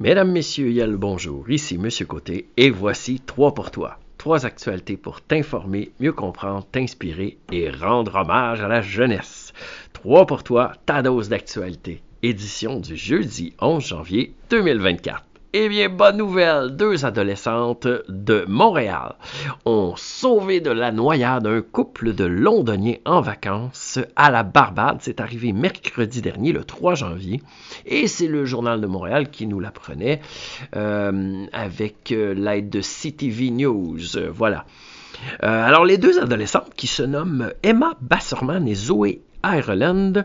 Mesdames, Messieurs, Yel, bonjour. Ici Monsieur Côté et voici trois pour toi. Trois actualités pour t'informer, mieux comprendre, t'inspirer et rendre hommage à la jeunesse. Trois pour toi, ta dose d'actualité. Édition du jeudi 11 janvier 2024. Eh bien, bonne nouvelle, deux adolescentes de Montréal ont sauvé de la noyade un couple de londoniens en vacances à la Barbade. C'est arrivé mercredi dernier, le 3 janvier, et c'est le journal de Montréal qui nous l'apprenait euh, avec euh, l'aide de CTV News. Voilà. Euh, alors, les deux adolescentes qui se nomment Emma Basserman et Zoé Ireland,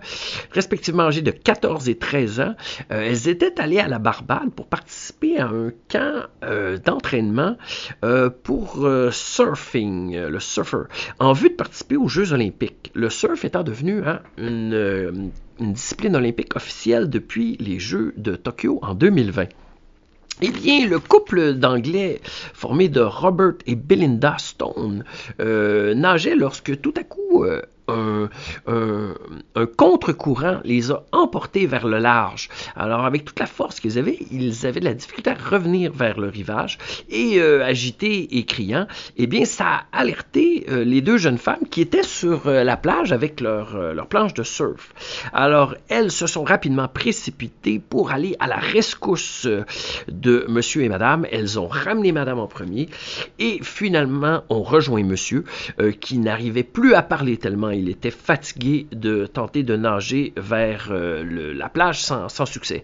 respectivement âgées de 14 et 13 ans. Euh, elles étaient allées à la Barbade pour participer à un camp euh, d'entraînement euh, pour surfing, le surfer, en vue de participer aux Jeux olympiques. Le surf étant devenu hein, une, une discipline olympique officielle depuis les Jeux de Tokyo en 2020. Eh bien, le couple d'Anglais formé de Robert et Belinda Stone nageait lorsque tout à coup un, contre-courant les a emportés vers le large. Alors, avec toute la force qu'ils avaient, ils avaient de la difficulté à revenir vers le rivage et euh, agités et criant, eh bien, ça a alerté euh, les deux jeunes femmes qui étaient sur euh, la plage avec leur planche de surf. Alors, elles se sont rapidement précipitées pour aller à la rescousse de monsieur et madame. Elles ont ramené madame en premier et finalement ont rejoint monsieur qui n'arrivait plus à parler tellement il était fatigué de tenter de nager vers euh, la plage sans, succès.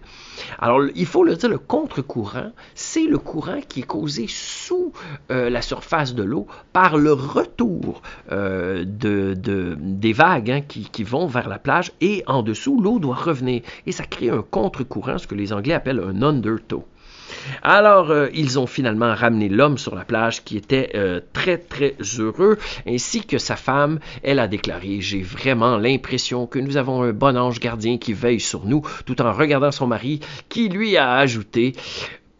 Alors, il faut le dire, le contre-courant, c'est le courant qui est causé sous euh, la surface de l'eau par le retour euh, de, des vagues hein, qui, qui, vont vers la plage et en dessous, l'eau doit revenir. Et ça crée un contre-courant, ce que les Anglais appellent un undertow. Alors, euh, ils ont finalement ramené l'homme sur la plage qui était euh, très très heureux, ainsi que sa femme. Elle a déclaré, j'ai vraiment l'impression que nous avons un bon ange gardien qui veille sur nous, tout en regardant son mari, qui lui a ajouté,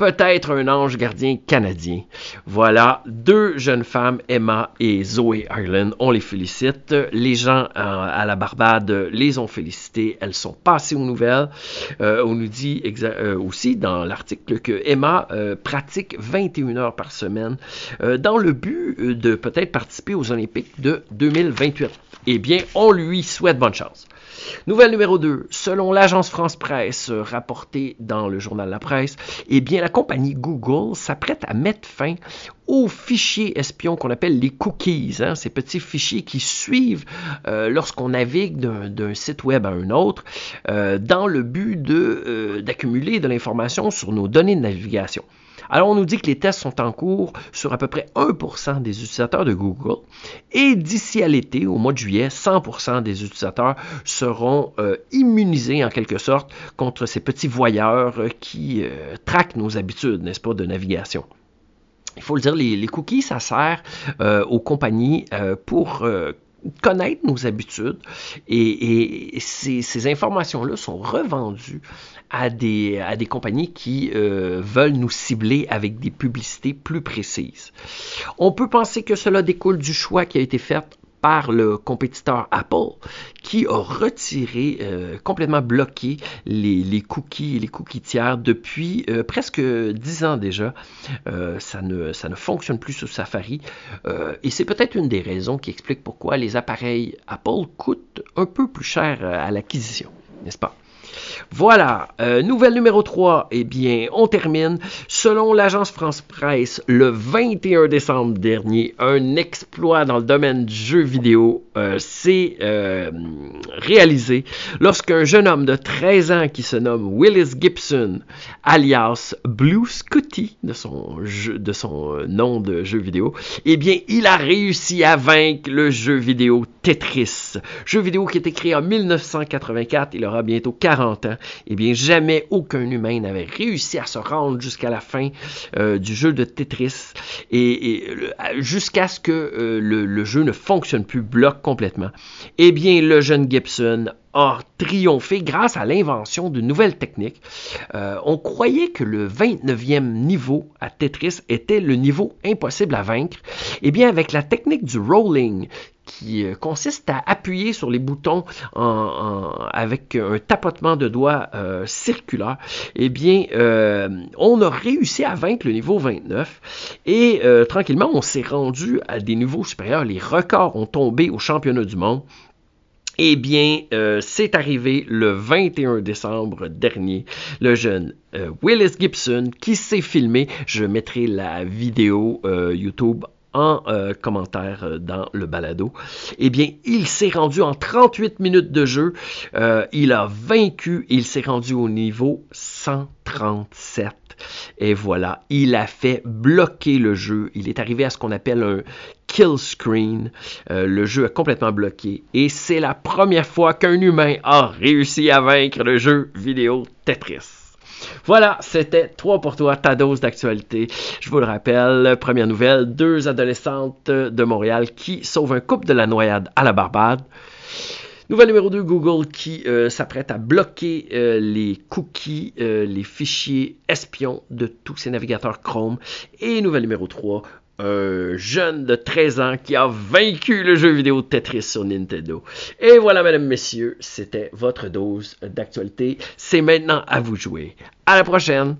peut-être un ange gardien canadien. Voilà, deux jeunes femmes, Emma et Zoé Ireland, on les félicite. Les gens euh, à la Barbade les ont félicitées. Elles sont passées aux nouvelles. Euh, on nous dit euh, aussi dans l'article que Emma pratique 21 heures par semaine dans le but de peut-être participer aux Olympiques de 2028. Eh bien, on lui souhaite bonne chance. Nouvelle numéro 2. Selon l'agence France Presse rapportée dans le journal La Presse, eh bien, la compagnie Google s'apprête à mettre fin aux fichiers espions qu'on appelle les cookies, hein, ces petits fichiers qui suivent euh, lorsqu'on navigue d'un site web à un autre, euh, dans le but euh, d'accumuler de l'information sur nos données de navigation. Alors, on nous dit que les tests sont en cours sur à peu près 1% des utilisateurs de Google. Et d'ici à l'été, au mois de juillet, 100% des utilisateurs seront immunisés en quelque sorte contre ces petits voyeurs qui traquent nos habitudes, n'est-ce pas, de navigation. Il faut le dire, les, cookies, ça sert aux compagnies pour connaître nos habitudes et, ces, informations-là sont revendues à des, à des compagnies qui euh, veulent nous cibler avec des publicités plus précises. On peut penser que cela découle du choix qui a été fait par le compétiteur Apple qui a retiré, euh, complètement bloqué les, cookies et les cookies tiers depuis euh, presque dix ans déjà. Euh, ça, ne, ça ne fonctionne plus sur Safari et c'est peut-être une des raisons qui explique pourquoi les appareils Apple coûtent un peu plus cher à l'acquisition, n'est-ce pas? Voilà, euh, nouvelle numéro 3, eh bien, on termine. Selon l'agence France Presse, le 21 décembre dernier, un exploit dans le domaine du jeu vidéo euh, s'est euh, réalisé lorsqu'un jeune homme de 13 ans qui se nomme Willis Gibson, alias Blue Scooty, de son, de son nom de jeu vidéo, eh bien, il a réussi à vaincre le jeu vidéo Tetris. Jeu vidéo qui a été créé en 1984, il aura bientôt 40 ans eh bien, jamais aucun humain n'avait réussi à se rendre jusqu'à la fin euh, du jeu de Tetris et, jusqu'à ce que euh, le, jeu ne fonctionne plus, bloque complètement. Eh bien, le jeune Gibson a triomphé grâce à l'invention de nouvelles techniques. Euh, on croyait que le 29e niveau à Tetris était le niveau impossible à vaincre. Eh bien, avec la technique du rolling, qui euh, consiste à appuyer sur les boutons avec un tapotement de doigts euh, circulaire, eh bien, on a réussi à vaincre le niveau 29 et tranquillement, on s'est rendu à des niveaux supérieurs. Les records ont tombé au championnat du monde. Eh bien, c'est arrivé le 21 décembre dernier. Le jeune Willis Gibson qui s'est filmé, je mettrai la vidéo YouTube en euh, commentaire euh, dans le balado. Eh bien, il s'est rendu en 38 minutes de jeu. Euh, il a vaincu. Il s'est rendu au niveau 137. Et voilà, il a fait bloquer le jeu. Il est arrivé à ce qu'on appelle un kill screen. le jeu a complètement bloqué. Et c'est la première fois qu'un humain a réussi à vaincre le jeu vidéo Tetris. Voilà, c'était toi pour toi, ta dose d'actualité. Je vous le rappelle, première nouvelle, deux adolescentes de Montréal qui sauvent un couple de la noyade à la Barbade. Nouvelle numéro 2, Google qui euh, s'apprête à bloquer euh, les cookies, euh, les fichiers espions de tous ses navigateurs Chrome. Et nouvelle numéro 3, un jeune de 13 ans qui a vaincu le jeu vidéo Tetris sur Nintendo. Et voilà, mesdames, messieurs, c'était votre dose d'actualité. C'est maintenant à vous jouer. À la prochaine!